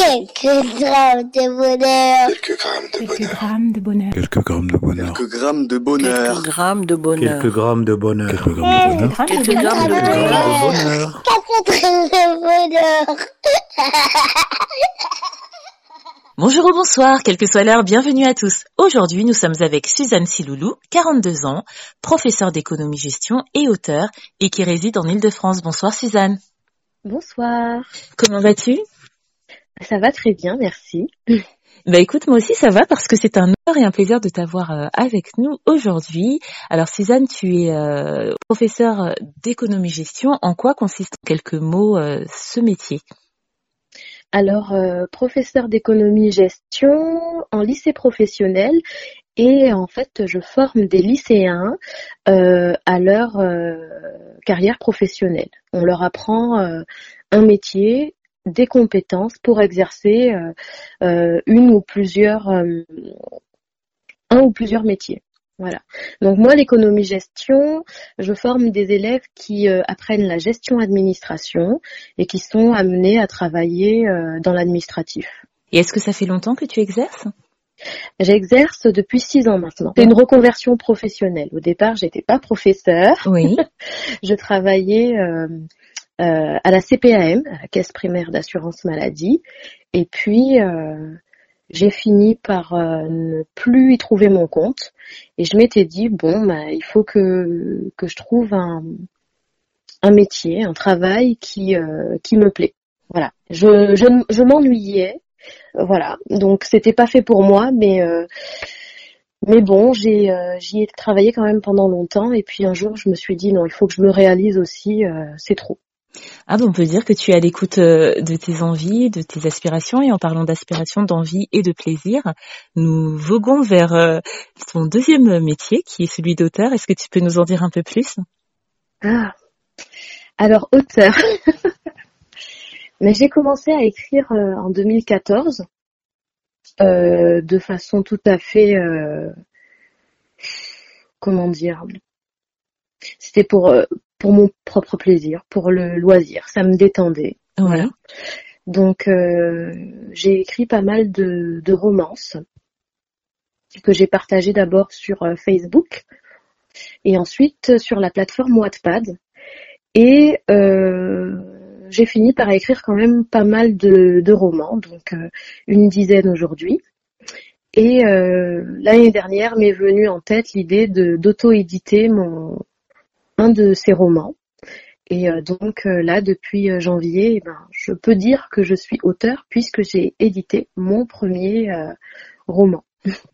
Quelques grammes de bonheur. Quelques grammes de Quelques bonheur. grammes de bonheur. Quelques grammes de bonheur. Quelques grammes de bonheur. Quelques grammes de bonheur. Quelques grammes de bonheur. Quelques grammes de bonheur. Grammes Quelques de bonheur. grammes de Quelques bonheur. grammes de bonheur. Quatre grammes de bonheur. Bonjour ou bonsoir, quelle que soit l'heure, bienvenue à tous. Aujourd'hui, nous sommes avec Suzanne Siloulou, 42 ans, professeure d'économie-gestion et auteur, et qui réside en Ile-de-France. Bonsoir Suzanne. Bonsoir. Comment vas-tu Ça va très bien, merci. Bah écoute, moi aussi ça va parce que c'est un honneur et un plaisir de t'avoir euh, avec nous aujourd'hui. Alors Suzanne, tu es euh, professeure d'économie-gestion. En quoi consiste en quelques mots euh, ce métier? Alors, euh, professeur d'économie-gestion en lycée professionnel et en fait, je forme des lycéens euh, à leur carrière professionnelle. On leur apprend un métier, des compétences pour exercer euh, euh, une ou plusieurs, euh, un ou plusieurs métiers. Voilà. Donc moi, l'économie-gestion, je forme des élèves qui euh, apprennent la gestion-administration et qui sont amenés à travailler euh, dans l'administratif. Et est-ce que ça fait longtemps que tu exerces? J'exerce depuis six ans maintenant. C'est une reconversion professionnelle. Au départ, j'étais pas professeur. Oui. Je travaillais euh, euh, à la CPAM, à la Caisse primaire d'assurance maladie, et puis euh, j'ai fini par euh, ne plus y trouver mon compte. Et je m'étais dit bon, bah, il faut que que je trouve un un métier, un travail qui euh, qui me plaît. Voilà. Je je, je m'ennuyais. Voilà. Donc c'était pas fait pour moi, mais euh, mais bon, j'ai euh, j'y ai travaillé quand même pendant longtemps. Et puis un jour, je me suis dit non, il faut que je me réalise aussi. euh, c'est trop. Ah on peut dire que tu es à l'écoute euh, de tes envies, de tes aspirations et en parlant d'aspiration, d'envie et de plaisir, nous voguons vers euh, ton deuxième métier qui est celui d'auteur. Est-ce que tu peux nous en dire un peu plus? Ah. Alors auteur. Mais j'ai commencé à écrire euh, en 2014 euh, de façon tout à fait comment dire? C'était pour pour mon propre plaisir, pour le loisir, ça me détendait. Voilà. Donc euh, j'ai écrit pas mal de, de romances que j'ai partagées d'abord sur euh, Facebook et ensuite sur la plateforme Wattpad. Et euh, j'ai fini par écrire quand même pas mal de, de romans, donc euh, une dizaine aujourd'hui. Et euh, l'année dernière m'est venue en tête l'idée de d'auto-éditer mon un de ces romans. Et euh, donc euh, là, depuis euh, janvier, eh ben, je peux dire que je suis auteur puisque j'ai édité mon premier roman.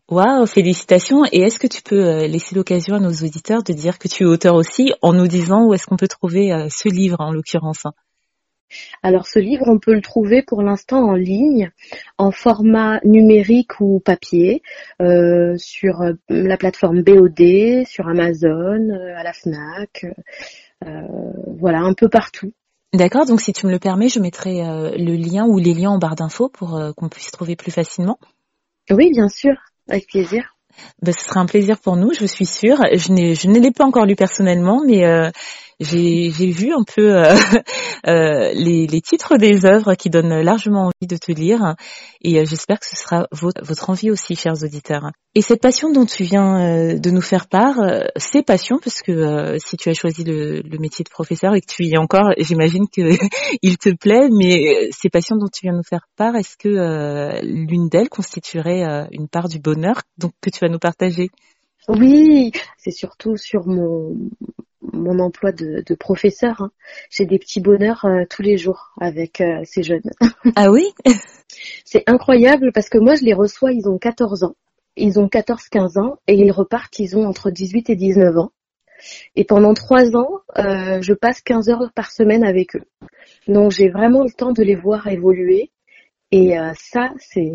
Waouh, félicitations. Et est-ce que tu peux laisser l'occasion à nos auditeurs de dire que tu es auteur aussi en nous disant où est-ce qu'on peut trouver ce livre en l'occurrence Alors ce livre, on peut le trouver pour l'instant en ligne, en format numérique ou papier, euh, sur euh, la plateforme BOD, sur Amazon, euh, à la FNAC, euh, voilà, un peu partout. D'accord, donc si tu me le permets, je mettrai euh, le lien ou les liens en barre d'infos pour qu'on puisse trouver plus facilement. Oui, bien sûr, avec plaisir. Ben, ce sera un plaisir pour nous, je suis sûre. Je, je ne l'ai pas encore lu personnellement, mais euh, j'ai, vu un peu euh, euh, les, les titres des œuvres qui donnent largement envie de te lire. Et euh, j'espère que ce sera votre, votre envie aussi, chers auditeurs. Et cette passion dont tu viens euh, de nous faire part, euh, c'est passion, parce que euh, si tu as choisi le, le métier de professeur et que tu y es encore, j'imagine que il te plaît, mais ces passions dont tu viens de nous faire part, est-ce que l'une d'elles constituerait une part du bonheur donc que tu vas nous partager? Oui, c'est surtout sur mon mon emploi de, de professeur. hein. J'ai des petits bonheurs euh, tous les jours avec euh, ces jeunes. Ah oui? C'est incroyable parce que moi je les reçois, ils ont 14 ans. Ils ont 14-15 ans et ils repartent, ils ont entre 18 et 19 ans. Et pendant trois ans, euh, je passe 15 heures par semaine avec eux. Donc j'ai vraiment le temps de les voir évoluer. Et euh, ça, c'est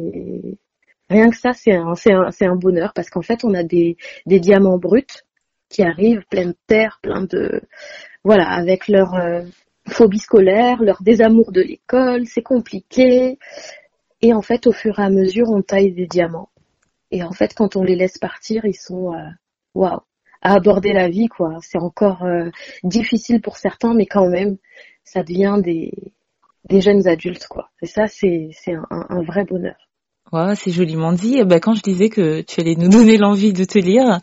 rien que ça, c'est un, bonheur parce qu'en fait, on a des, des diamants bruts qui arrivent plein de terre, plein de voilà, avec leur euh, phobie scolaire, leur désamour de l'école, c'est compliqué. Et en fait, au fur et à mesure, on taille des diamants. Et en fait, quand on les laisse partir, ils sont euh, waouh à aborder la vie quoi. C'est encore euh, difficile pour certains, mais quand même, ça devient des des jeunes adultes, quoi. Et ça, c'est un vrai bonheur. Ouais, c'est joliment dit. Bah, quand je disais que tu allais nous donner l'envie de te lire,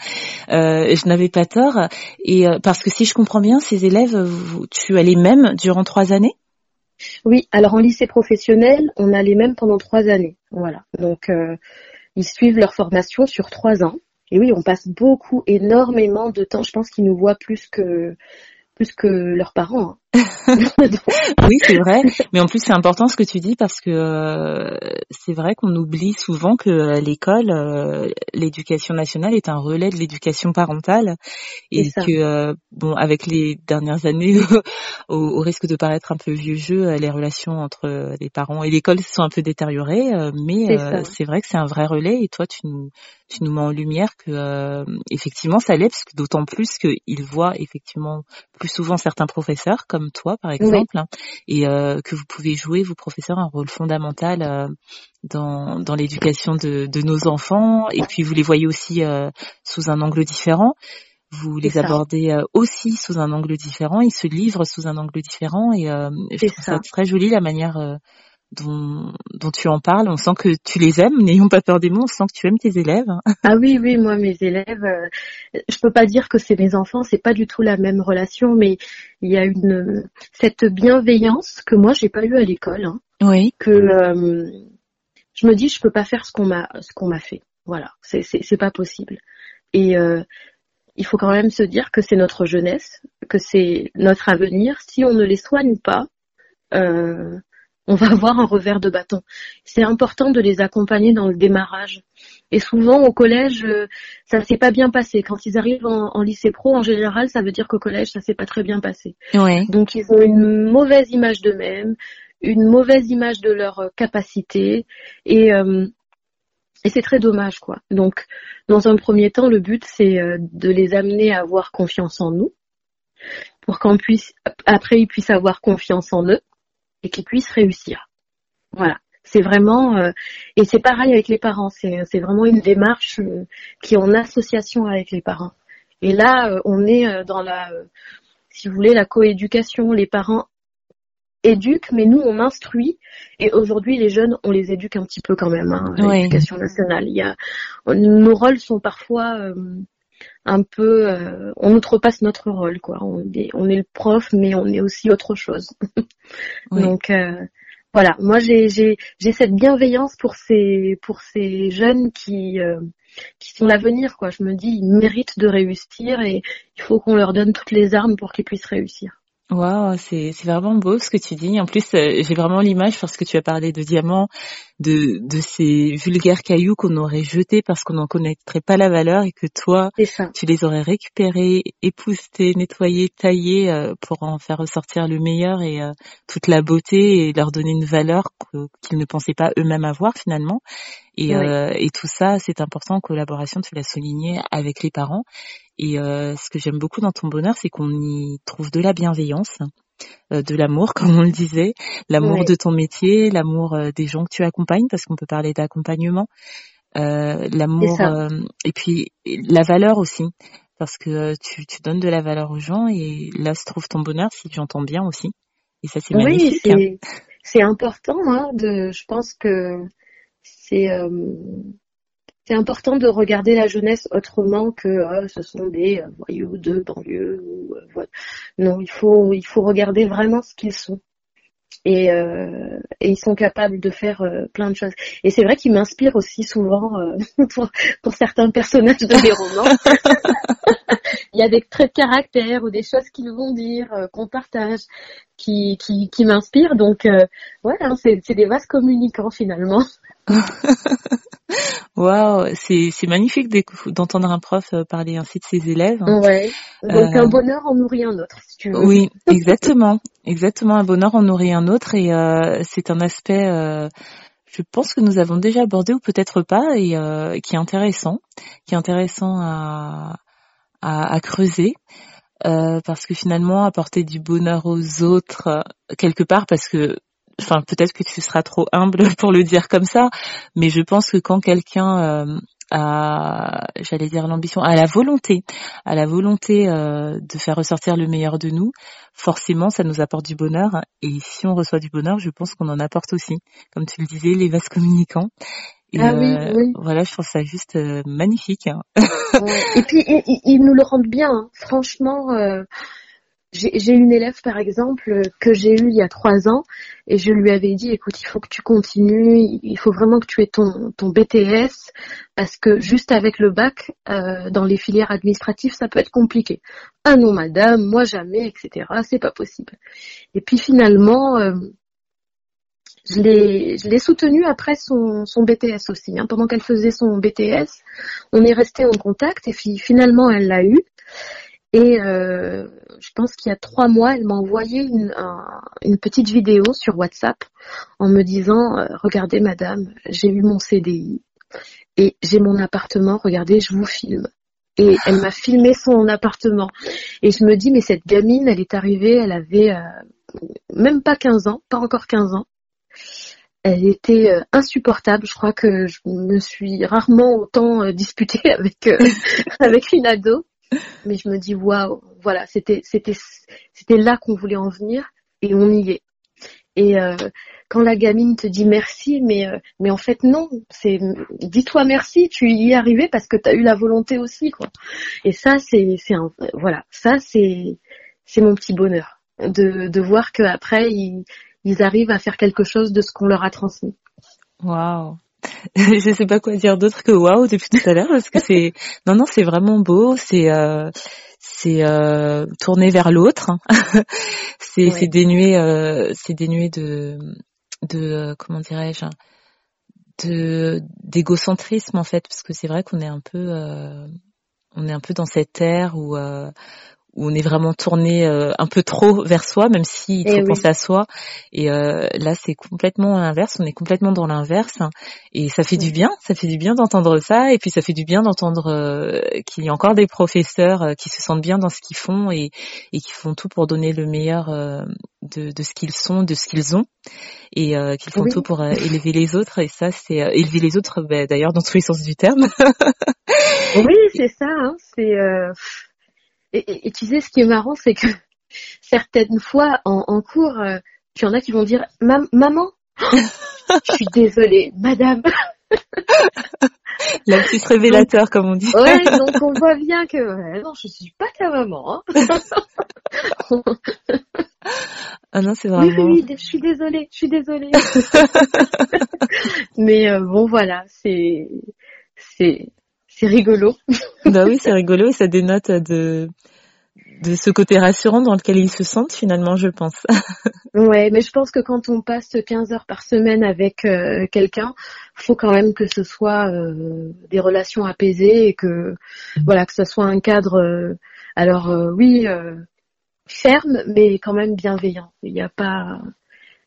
euh, je n'avais pas tort. Et euh, parce que si je comprends bien, ces élèves, vous, tu as les mêmes durant trois années? Oui. Alors en lycée professionnel, on a les mêmes pendant trois années. Voilà. Donc euh, ils suivent leur formation sur trois ans. Et oui, on passe beaucoup, énormément de temps. Je pense qu'ils nous voient plus que plus que leurs parents. Hein. oui, c'est vrai. Mais en plus, c'est important ce que tu dis parce que euh, c'est vrai qu'on oublie souvent que euh, l'école, euh, l'éducation nationale est un relais de l'éducation parentale et que bon, avec les dernières années, au, risque de paraître un peu vieux jeu, les relations entre les parents et l'école sont un peu détériorées. mais c'est vrai que c'est un vrai relais et toi, tu nous tu nous mets en lumière que effectivement ça l'est parce que d'autant plus qu'ils voient effectivement plus souvent certains professeurs comme toi par exemple, hein, et euh, que vous pouvez jouer, vous professeurs, un rôle fondamental euh, dans, dans l'éducation de, de, nos enfants, et puis vous les voyez aussi euh, sous un angle différent. Vous les abordez aussi sous un angle différent, ils se livrent sous un angle différent, et je trouve ça. très joli la manière dont, dont, tu en parles. On sent que tu les aimes, n'ayons pas peur des mots, on sent que tu aimes tes élèves. Ah oui, oui, moi mes élèves, euh, je peux pas dire que c'est mes enfants, c'est pas du tout la même relation, mais il y a une cette bienveillance que moi j'ai pas eu à l'école. Hein, oui. Que euh, je me dis je peux pas faire ce qu'on m'a ce qu'on m'a fait. Voilà, c'est c'est pas possible. Et euh, il faut quand même se dire que c'est notre jeunesse, que c'est notre avenir. Si on ne les soigne pas, euh, on va avoir un revers de bâton. C'est important de les accompagner dans le démarrage. Et souvent au collège, euh, ça s'est pas bien passé. Quand ils arrivent en, lycée pro, en général, ça veut dire qu'au collège, ça s'est pas très bien passé. Donc ils ont une mauvaise image d'eux-mêmes, une mauvaise image de leur euh, capacité, et euh, et c'est très dommage, quoi. Donc, dans un premier temps, le but, c'est de les amener à avoir confiance en nous, pour qu'on puisse, après, ils puissent avoir confiance en eux, et qu'ils puissent réussir. Voilà. C'est vraiment euh, et c'est pareil avec les parents. C'est c'est vraiment une démarche euh, qui est en association avec les parents. Et là, euh, on est dans la, si vous voulez, la coéducation. Les parents éduquent, mais nous on instruit. Et aujourd'hui, les jeunes, on les éduque un petit peu quand même. Hein, l'éducation nationale. Il y a, nos rôles sont parfois un peu, euh, on outrepasse notre rôle, quoi. On est, on est le prof, mais on est aussi autre chose. Donc euh, voilà, moi j'ai, j'ai, j'ai cette bienveillance pour ces, pour ces jeunes qui, euh, qui sont l'avenir, quoi. Je me dis, ils méritent de réussir et il faut qu'on leur donne toutes les armes pour qu'ils puissent réussir. Waouh, c'est c'est vraiment beau ce que tu dis. En plus, euh, j'ai vraiment l'image parce que tu as parlé de diamants, de de ces vulgaires cailloux qu'on aurait jetés parce qu'on n'en connaîtrait pas la valeur et que toi, tu les aurais récupérés, époussetés, nettoyés, taillés euh, pour en faire ressortir le meilleur et euh, toute la beauté et leur donner une valeur qu'ils ne pensaient pas eux-mêmes avoir finalement. Et, et tout ça, c'est important en collaboration, tu l'as souligné, avec les parents. Et euh, ce que j'aime beaucoup dans ton bonheur, c'est qu'on y trouve de la bienveillance, euh, de l'amour, comme on le disait, l'amour de ton métier, l'amour euh, des gens que tu accompagnes, parce qu'on peut parler d'accompagnement, l'amour et puis la valeur aussi, parce que tu, tu donnes de la valeur aux gens et là se trouve ton bonheur, si j'entends bien aussi. Et ça c'est magnifique. Oui, c'est important. Hein, de, je pense que c'est c'est important de regarder la jeunesse autrement que euh, ce sont des euh, voyous de banlieue. Ou, euh, Non, il faut il faut regarder vraiment ce qu'ils sont. Et, et, ils sont capables de faire plein de choses. Et c'est vrai qu'ils m'inspirent aussi souvent pour, pour certains personnages de mes romans. il y a des traits de caractère ou des choses qu'ils vont dire, qu'on partage, qui, qui, qui m'inspirent. Donc voilà, c'est des vases communicants finalement. Waouh, c'est c'est magnifique d'entendre un prof euh, parler ainsi de ses élèves. Ouais. Donc un euh, bonheur en nourrit un autre, si tu veux. Oui, exactement, exactement. Un bonheur en nourrit un autre, et euh, c'est un aspect. je pense que nous avons déjà abordé ou peut-être pas, et qui est intéressant, qui est intéressant à à, à creuser. parce que finalement apporter du bonheur aux autres quelque part parce que enfin peut-être que tu seras trop humble pour le dire comme ça, mais je pense que quand quelqu'un euh, à, j'allais dire l'ambition, à la volonté, à la volonté euh, de faire ressortir le meilleur de nous, forcément, ça nous apporte du bonheur. Et si on reçoit du bonheur, je pense qu'on en apporte aussi. Comme tu le disais, les vases communicants. Et Ah oui, euh, oui. voilà, je trouve ça juste euh, magnifique. hein. Et puis ils, ils- ils nous le rendent bien. hein. Franchement, euh, j'ai une élève par exemple que j'ai eue il y a trois ans et je lui avais dit écoute il faut que tu continues, il faut vraiment que tu aies ton ton BTS parce que juste avec le bac euh, dans les filières administratives ça peut être compliqué. Ah non madame, moi jamais, etc. C'est pas possible. Et puis finalement euh, je l'ai je l'ai soutenue après son, son BTS aussi. hein. Pendant qu'elle faisait son BTS, on est resté en contact et puis finalement elle l'a eu. Et euh, je pense qu'il y a trois mois, elle m'a envoyé une, un- une petite vidéo sur WhatsApp en me disant euh, Regardez madame, j'ai eu mon CDI et j'ai mon appartement, regardez, je vous filme. Et elle m'a filmé son appartement. Et je me dis, mais cette gamine, elle est arrivée, elle avait euh, même pas 15 ans, pas encore 15 ans. Elle était euh, insupportable. Je crois que je me suis rarement autant euh, disputée avec euh, avec une ado. Mais je me dis waouh, voilà, c'était c'était c'était là qu'on voulait en venir et on y est. Et euh, quand la gamine te dit merci, mais euh, mais en fait non, c'est dis-toi merci, tu y es arrivé parce que tu as eu la volonté aussi quoi. Et ça c'est c'est voilà, ça c'est c'est mon petit bonheur de de voir que après ils ils arrivent à faire quelque chose de ce qu'on leur a transmis. Waouh. je sais pas quoi dire d'autre que waouh depuis tout à l'heure parce que c'est non non c'est vraiment beau c'est euh, c'est euh, tourné vers l'autre hein. c'est Ouais. c'est dénué euh, c'est dénué de de comment dirais-je de d'égocentrisme en fait parce que c'est vrai qu'on est un peu euh, on est un peu dans cette ère où euh, où on est vraiment tourné euh, un peu trop vers soi, même si il Eh faut oui. penser à soi. Et euh, là, c'est complètement l'inverse. On est complètement dans l'inverse, hein. et ça fait du Ouais. bien. Ça fait du bien d'entendre ça, et puis ça fait du bien d'entendre euh, qu'il y a encore des professeurs euh, qui se sentent bien dans ce qu'ils font et, et qui font tout pour donner le meilleur euh, de, de ce qu'ils sont, de ce qu'ils ont, et euh, qu'ils font Oui. tout pour élever les autres. Et ça, c'est euh, élever les autres, ben, d'ailleurs, dans tous les sens du terme. Oui, c'est ça. Hein, c'est euh, et, et- et tu sais, ce qui est marrant, c'est que certaines fois en, en cours, euh, tu en as qui vont dire Mam- maman. Je suis désolée, madame. La petite révélateur, comme on dit. Ouais, donc on voit bien que ouais, non, je suis pas ta maman. hein. Ah non, c'est Oui, oui, vraiment. oui, je suis désolée, je suis désolée. Mais euh, bon, voilà, c'est c'est c'est rigolo. Bah oui, c'est rigolo et ça dénote de de ce côté rassurant dans lequel ils se sentent finalement, je pense. Ouais, mais je pense que quand on passe 15 heures par semaine avec euh, quelqu'un, faut quand même que ce soit euh, des relations apaisées et que voilà que ce soit un cadre. euh, alors euh, oui, ferme, mais quand même bienveillant. Il n'y a pas,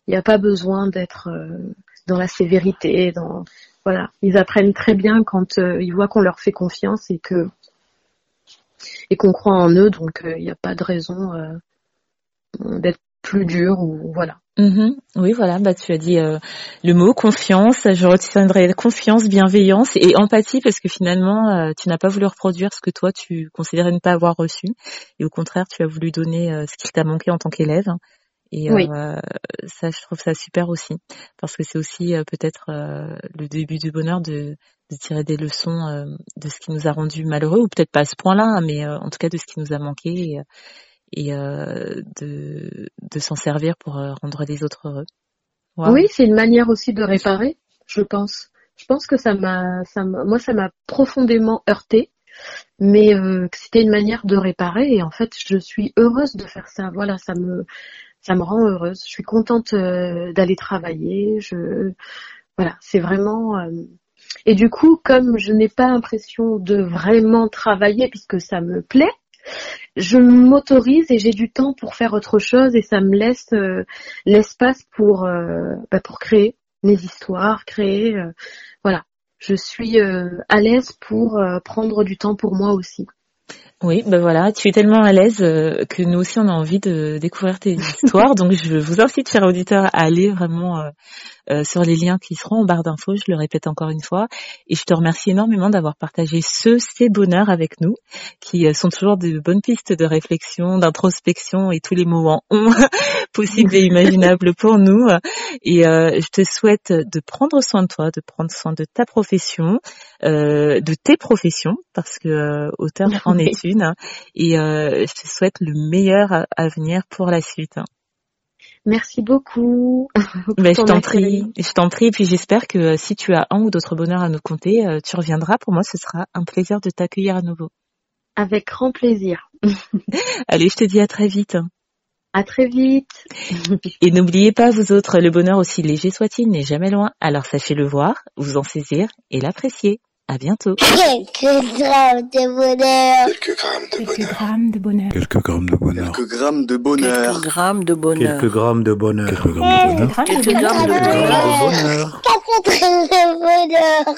il n'y a pas besoin d'être dans la sévérité. Dans voilà, ils apprennent très bien quand euh, ils voient qu'on leur fait confiance et que et qu'on croit en eux. Donc euh, il n'y a pas de raison euh, d'être plus dur ou voilà. Mhm. Oui, voilà, bah tu as dit le mot confiance. Je retiendrai confiance, bienveillance et empathie parce que finalement, tu n'as pas voulu reproduire ce que toi tu considérais ne pas avoir reçu et au contraire, tu as voulu donner ce qui t'a manqué en tant qu'élève. Et Oui. euh, ça, je trouve ça super aussi parce que c'est aussi euh, peut-être euh, le début du bonheur de, de tirer des leçons euh, de ce qui nous a rendu malheureux ou peut-être pas à ce point-là, hein, mais euh, en tout cas de ce qui nous a manqué et, euh, et de, de s'en servir pour rendre les autres heureux. Oui, c'est une manière aussi de réparer, je pense. Je pense que ça m'a, ça m'a- moi, ça m'a profondément heurté, mais euh, c'était une manière de réparer. Et en fait, je suis heureuse de faire ça. Voilà, ça me, ça me rend heureuse. Je suis contente euh, d'aller travailler. Je, voilà, c'est vraiment. euh, Et du coup, comme je n'ai pas l'impression de vraiment travailler puisque ça me plaît, je m'autorise et j'ai du temps pour faire autre chose et ça me laisse euh, l'espace pour euh, bah, pour créer mes histoires, créer voilà. Je suis à l'aise pour prendre du temps pour moi aussi. Oui, ben voilà, tu es tellement à l'aise euh, que nous aussi on a envie de découvrir tes histoires. Donc je vous incite, chers auditeurs, à aller vraiment euh, euh, sur les liens qui seront en barre d'infos, je le répète encore une fois. Et je te remercie énormément d'avoir partagé ce, ces bonheurs avec nous, qui euh, sont toujours de bonnes pistes de réflexion, d'introspection et tous les mots en on possibles et imaginables pour nous. Et euh, je te souhaite de prendre soin de toi, de prendre soin de ta profession, euh, de tes professions, parce que euh, auteur en est une. hein. Et euh, je te souhaite le meilleur à, à venir pour la suite. hein. Merci beaucoup. Ben, je t'en prie, je t'en prie. Et puis j'espère que euh, si tu as un ou d'autres bonheurs à nous euh, tu reviendras. Pour moi, ce sera un plaisir de t'accueillir à nouveau. Avec grand plaisir. Allez, je te dis à très vite. À très vite. Et n'oubliez pas, vous autres, le bonheur aussi léger soit-il n'est jamais loin. Alors sachez le voir, vous en saisir et l'apprécier. À bientôt. Quelques grammes de bonheur. Quelques grammes de Quelques bonheur. grammes de bonheur. Quelques grammes de bonheur. Quelques grammes de bonheur. Quelques grammes de bonheur. Quelques grammes de bonheur. Quelques grammes de bonheur. Grammes de Quelques bonheur. grammes de Quelques bonheur. grammes de bonheur. Quatre grammes de bonheur.